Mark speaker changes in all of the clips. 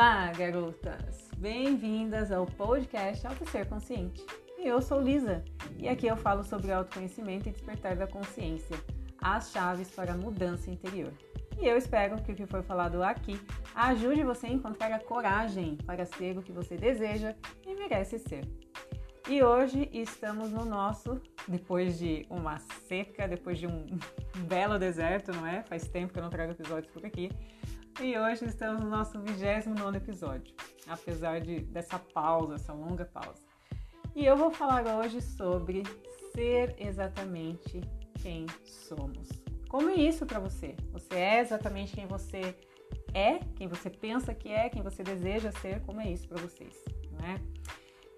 Speaker 1: Olá, garotas! Bem-vindas ao podcast Auto Ser Consciente. Eu sou Lisa, e aqui eu falo sobre autoconhecimento e despertar da consciência, as chaves para a mudança interior. E eu espero que o que foi falado aqui ajude você a encontrar a coragem para ser o que você deseja e merece ser. E hoje estamos no nosso, depois de uma seca, depois de um belo deserto, não é? Faz tempo que eu não trago episódios por aqui. E hoje estamos no nosso 29 episódio, apesar de, dessa pausa, essa longa pausa. E eu vou falar hoje sobre ser exatamente quem somos. Como é isso para você? Você é exatamente quem você é, quem você pensa que é, quem você deseja ser, como é isso para vocês, não é?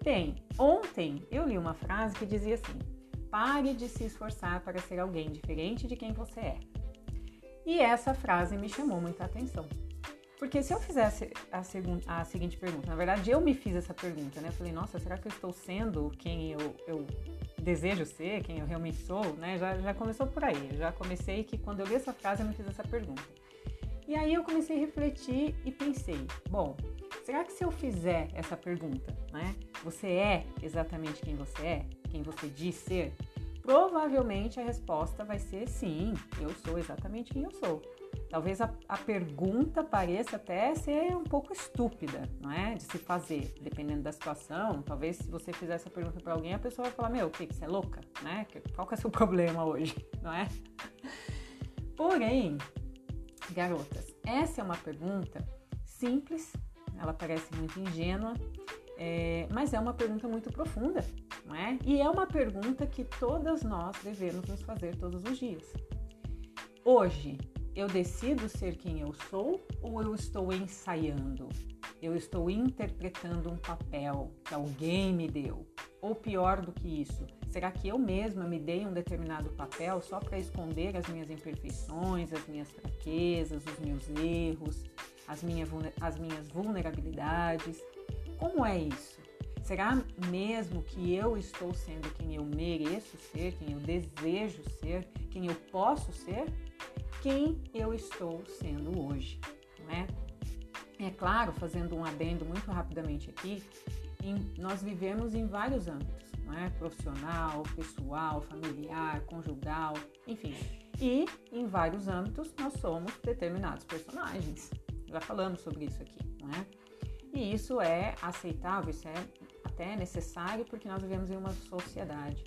Speaker 1: Bem, ontem eu li uma frase que dizia assim: pare de se esforçar para ser alguém diferente de quem você é. E essa frase me chamou muita atenção. Porque se eu fizesse a, a seguinte pergunta, na verdade eu me fiz essa pergunta, né? Eu falei, nossa, será que eu estou sendo quem eu, eu desejo ser, quem eu realmente sou, né? Já, já começou por aí. já comecei que quando eu li essa frase eu me fiz essa pergunta. E aí eu comecei a refletir e pensei, bom, será que se eu fizer essa pergunta, né? Você é exatamente quem você é? Quem você diz ser? Provavelmente a resposta vai ser sim, eu sou exatamente quem eu sou. Talvez a, a, pergunta pareça até ser um pouco estúpida, não é? De se fazer, dependendo da situação. Talvez se você fizer essa pergunta para alguém, a pessoa vai falar: Meu, o que? Você é louca? Né? Qual que é o seu problema hoje? Não é? Porém, garotas, essa é uma pergunta simples, ela parece muito ingênua, é, mas é uma pergunta muito profunda, não é? E é uma pergunta que todas nós devemos nos fazer todos os dias. Hoje, eu decido ser quem eu sou ou eu estou ensaiando? Eu estou interpretando um papel que alguém me deu? Ou pior do que isso, será que eu mesma me dei um determinado papel só para esconder as minhas imperfeições, as minhas fraquezas, os meus erros, as, as minhas vulnerabilidades? Como é isso? Será mesmo que eu estou sendo quem eu mereço ser, quem eu desejo ser, quem eu posso ser? Quem eu estou sendo hoje, não é? É claro, fazendo um adendo muito rapidamente aqui, em, nós vivemos em vários âmbitos, não é? Profissional, pessoal, familiar, conjugal, enfim. E em vários âmbitos nós somos determinados personagens. Já falamos sobre isso aqui, não é? E isso é aceitável, isso é até necessário porque nós vivemos em uma sociedade.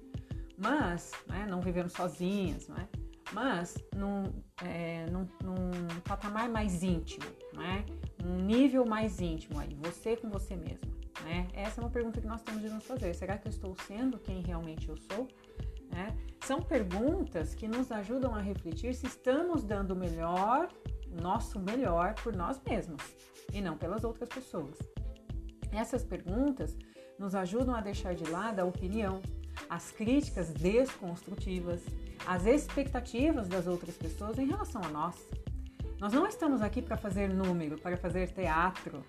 Speaker 1: Mas né, não vivemos sozinhas, não é? mas num, é, num, num patamar mais íntimo, né? um nível mais íntimo aí, você com você mesma. Né? Essa é uma pergunta que nós temos de nos fazer. Será que eu estou sendo quem realmente eu sou? Né? São perguntas que nos ajudam a refletir se estamos dando o melhor, o nosso melhor por nós mesmos e não pelas outras pessoas. Essas perguntas nos ajudam a deixar de lado a opinião, as críticas desconstrutivas, as expectativas das outras pessoas em relação a nós. Nós não estamos aqui para fazer número, para fazer teatro.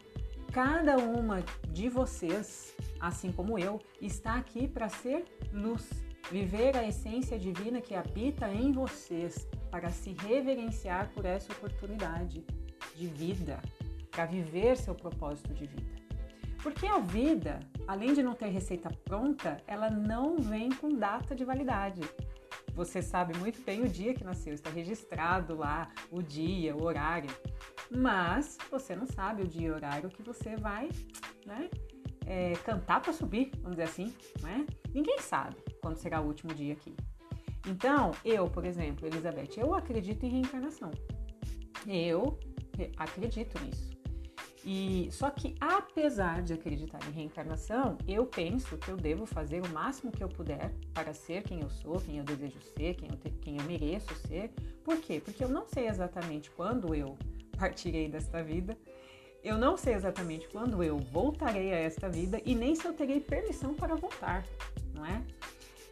Speaker 1: Cada uma de vocês, assim como eu, está aqui para ser luz, viver a essência divina que habita em vocês, para se reverenciar por essa oportunidade de vida, para viver seu propósito de vida. Porque a vida, além de não ter receita pronta, ela não vem com data de validade. Você sabe muito bem o dia que nasceu, está registrado lá o dia, o horário. Mas você não sabe o dia e horário que você vai, né? É, cantar para subir, vamos dizer assim, né? Ninguém sabe quando será o último dia aqui. Então, eu, por exemplo, Elizabeth, eu acredito em reencarnação. Eu acredito nisso. E só que apesar de acreditar em reencarnação, eu penso que eu devo fazer o máximo que eu puder para ser quem eu sou, quem eu desejo ser, quem eu, te, quem eu mereço ser. Por quê? Porque eu não sei exatamente quando eu partirei desta vida. Eu não sei exatamente quando eu voltarei a esta vida e nem se eu terei permissão para voltar, não é?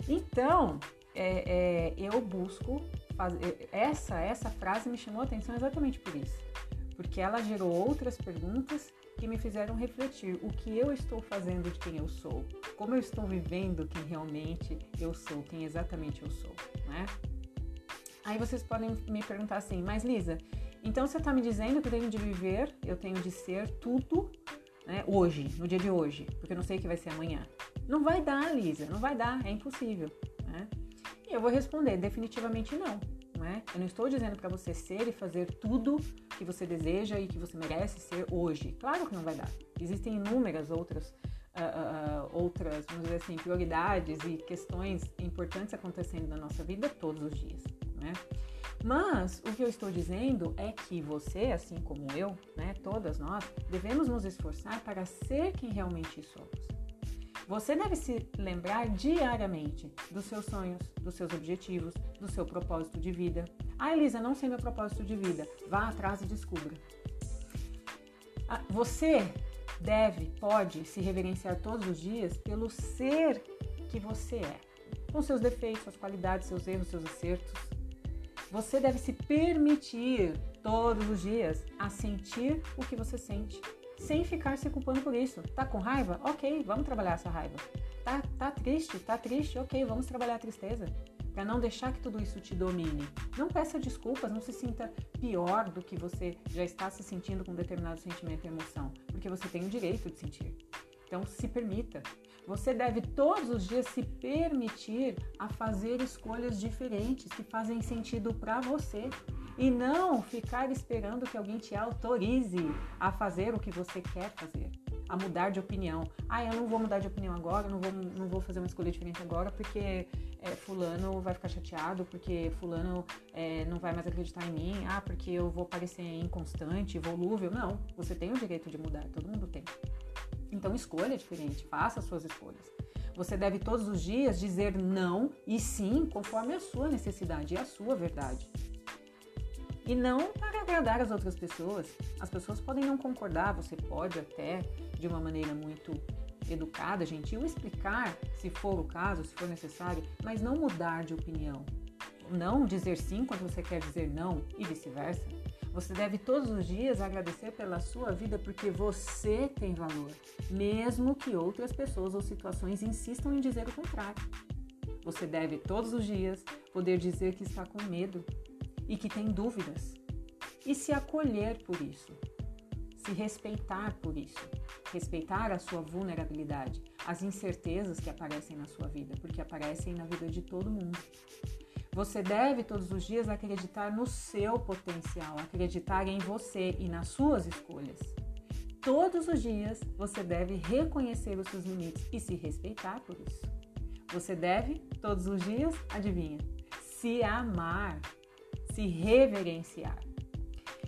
Speaker 1: Então, é, é, eu busco fazer. Essa, essa frase me chamou a atenção exatamente por isso porque ela gerou outras perguntas que me fizeram refletir o que eu estou fazendo de quem eu sou, como eu estou vivendo quem realmente eu sou, quem exatamente eu sou, né? Aí vocês podem me perguntar assim, mas Lisa, Então você está me dizendo que eu tenho de viver, eu tenho de ser tudo né, hoje, no dia de hoje, porque eu não sei o que vai ser amanhã. Não vai dar, Lisa, não vai dar, é impossível. Né? E eu vou responder definitivamente não. Né? Eu não estou dizendo para você ser e fazer tudo que você deseja e que você merece ser hoje. Claro que não vai dar. Existem inúmeras outras, uh, uh, outras, vamos dizer assim, prioridades e questões importantes acontecendo na nossa vida todos os dias. Né? Mas o que eu estou dizendo é que você, assim como eu, né, todas nós, devemos nos esforçar para ser quem realmente somos. Você deve se lembrar diariamente dos seus sonhos, dos seus objetivos, do seu propósito de vida. Ah, Elisa, não sei meu propósito de vida. Vá atrás e descubra. Ah, você deve, pode se reverenciar todos os dias pelo ser que você é, com seus defeitos, suas qualidades, seus erros, seus acertos. Você deve se permitir todos os dias a sentir o que você sente sem ficar se culpando por isso. Tá com raiva? Ok, vamos trabalhar essa raiva. Tá, tá triste? Tá triste? Ok, vamos trabalhar a tristeza. Para não deixar que tudo isso te domine. Não peça desculpas, não se sinta pior do que você já está se sentindo com determinado sentimento e emoção, porque você tem o direito de sentir. Então se permita. Você deve todos os dias se permitir a fazer escolhas diferentes que fazem sentido para você e não ficar esperando que alguém te autorize a fazer o que você quer fazer, a mudar de opinião. Ah, eu não vou mudar de opinião agora, não vou, não vou fazer uma escolha diferente agora porque é, fulano vai ficar chateado, porque fulano é, não vai mais acreditar em mim, ah, porque eu vou parecer inconstante, volúvel. Não, você tem o direito de mudar, todo mundo tem. Então escolha diferente, faça as suas escolhas. Você deve todos os dias dizer não e sim conforme a sua necessidade e a sua verdade. E não para agradar as outras pessoas. As pessoas podem não concordar, você pode até, de uma maneira muito educada, gentil, explicar, se for o caso, se for necessário, mas não mudar de opinião. Não dizer sim quando você quer dizer não e vice-versa. Você deve todos os dias agradecer pela sua vida porque você tem valor, mesmo que outras pessoas ou situações insistam em dizer o contrário. Você deve todos os dias poder dizer que está com medo e que tem dúvidas e se acolher por isso, se respeitar por isso, respeitar a sua vulnerabilidade, as incertezas que aparecem na sua vida, porque aparecem na vida de todo mundo. Você deve todos os dias acreditar no seu potencial, acreditar em você e nas suas escolhas. Todos os dias você deve reconhecer os seus limites e se respeitar por isso. Você deve, todos os dias, adivinha, se amar se reverenciar.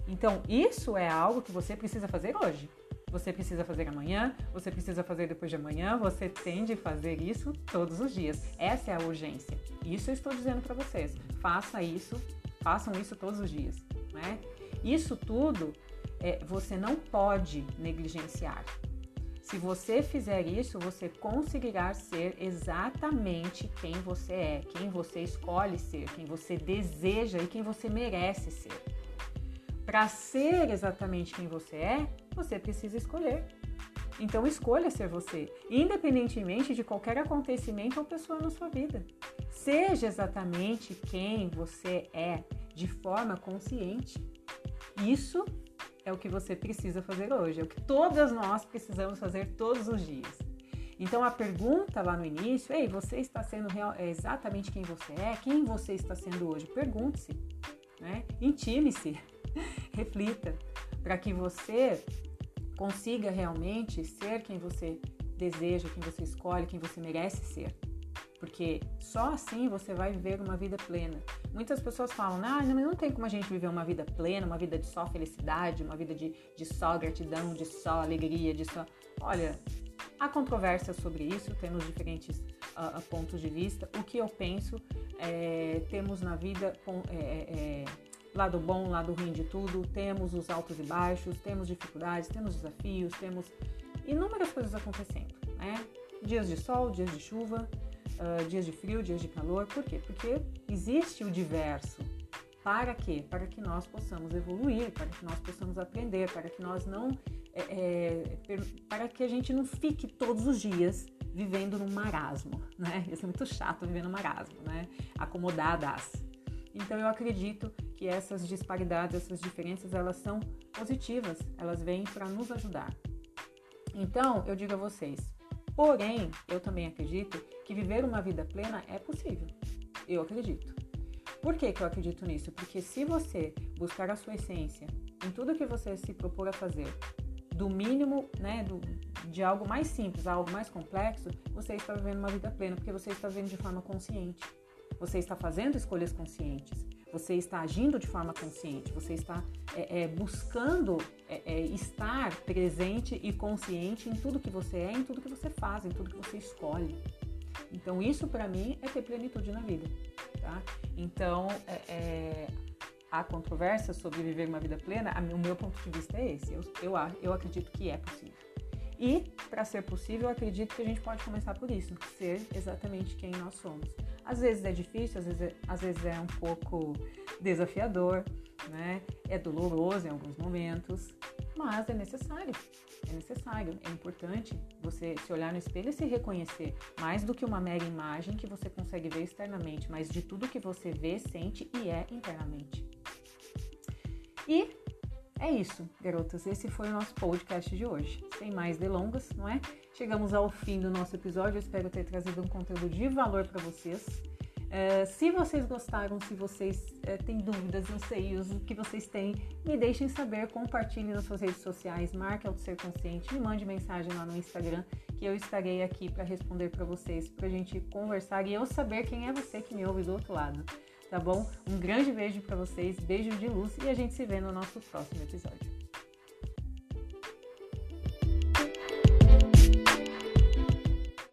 Speaker 1: Então, isso é algo que você precisa fazer hoje. Você precisa fazer amanhã, você precisa fazer depois de amanhã, você tem de fazer isso todos os dias. Essa é a urgência. Isso eu estou dizendo para vocês. Faça isso, façam isso todos os dias. Né? Isso tudo é, você não pode negligenciar. Se você fizer isso, você conseguirá ser exatamente quem você é, quem você escolhe ser, quem você deseja e quem você merece ser. Para ser exatamente quem você é, você precisa escolher. Então escolha ser você, independentemente de qualquer acontecimento ou pessoa na sua vida. Seja exatamente quem você é de forma consciente. Isso é o que você precisa fazer hoje, é o que todas nós precisamos fazer todos os dias. Então a pergunta lá no início, ei, você está sendo real, é exatamente quem você é? Quem você está sendo hoje? Pergunte-se, né? Intime-se, reflita, para que você consiga realmente ser quem você deseja, quem você escolhe, quem você merece ser porque só assim você vai viver uma vida plena. Muitas pessoas falam, ah, não, não tem como a gente viver uma vida plena, uma vida de só felicidade, uma vida de, de só gratidão, de só alegria, de só. Olha, há controvérsia sobre isso, temos diferentes uh, pontos de vista. O que eu penso é, temos na vida é, é, lado bom, lado ruim de tudo, temos os altos e baixos, temos dificuldades, temos desafios, temos inúmeras coisas acontecendo, né? Dias de sol, dias de chuva, uh, dias de frio, dias de calor. Por quê? Porque existe o diverso. Para quê? Para que nós possamos evoluir, para que nós possamos aprender, para que nós não. É, é, para que a gente não fique todos os dias vivendo num marasmo, né? Isso é muito chato viver no marasmo, né? Acomodadas. Então eu acredito que essas disparidades, essas diferenças, elas são positivas, elas vêm para nos ajudar. Então eu digo a vocês, porém eu também acredito que viver uma vida plena é possível. Eu acredito. Por que, que eu acredito nisso? Porque se você buscar a sua essência em tudo que você se propor a fazer, do mínimo, né, do, de algo mais simples a algo mais complexo, você está vivendo uma vida plena, porque você está vivendo de forma consciente. Você está fazendo escolhas conscientes. Você está agindo de forma consciente. Você está é, é, buscando é, é estar presente e consciente em tudo que você é, em tudo que você faz, em tudo que você escolhe. Então, isso para mim é ter plenitude na vida. Tá? Então, é, é controvérsia sobre viver uma vida plena, o meu ponto de vista é esse. Eu, eu, eu acredito que é possível. E, para ser possível, eu acredito que a gente pode começar por isso, ser exatamente quem nós somos. Às vezes é difícil, às vezes é, às vezes é um pouco desafiador, né? É doloroso em alguns momentos, mas é necessário. É necessário, é importante você se olhar no espelho e se reconhecer, mais do que uma mera imagem que você consegue ver externamente, mas de tudo que você vê, sente e é internamente. E é isso, garotas. Esse foi o nosso podcast de hoje. Sem mais delongas, não é? Chegamos ao fim do nosso episódio. Eu espero ter trazido um conteúdo de valor para vocês. É, se vocês gostaram, se vocês é, têm dúvidas, anseios, o que vocês têm, me deixem saber, compartilhem nas suas redes sociais, marque ao Ser Consciente, me mande mensagem lá no Instagram, que eu estarei aqui para responder para vocês, para a gente conversar e eu saber quem é você que me ouve do outro lado tá bom? Um grande beijo para vocês, beijo de luz e a gente se vê no nosso próximo episódio.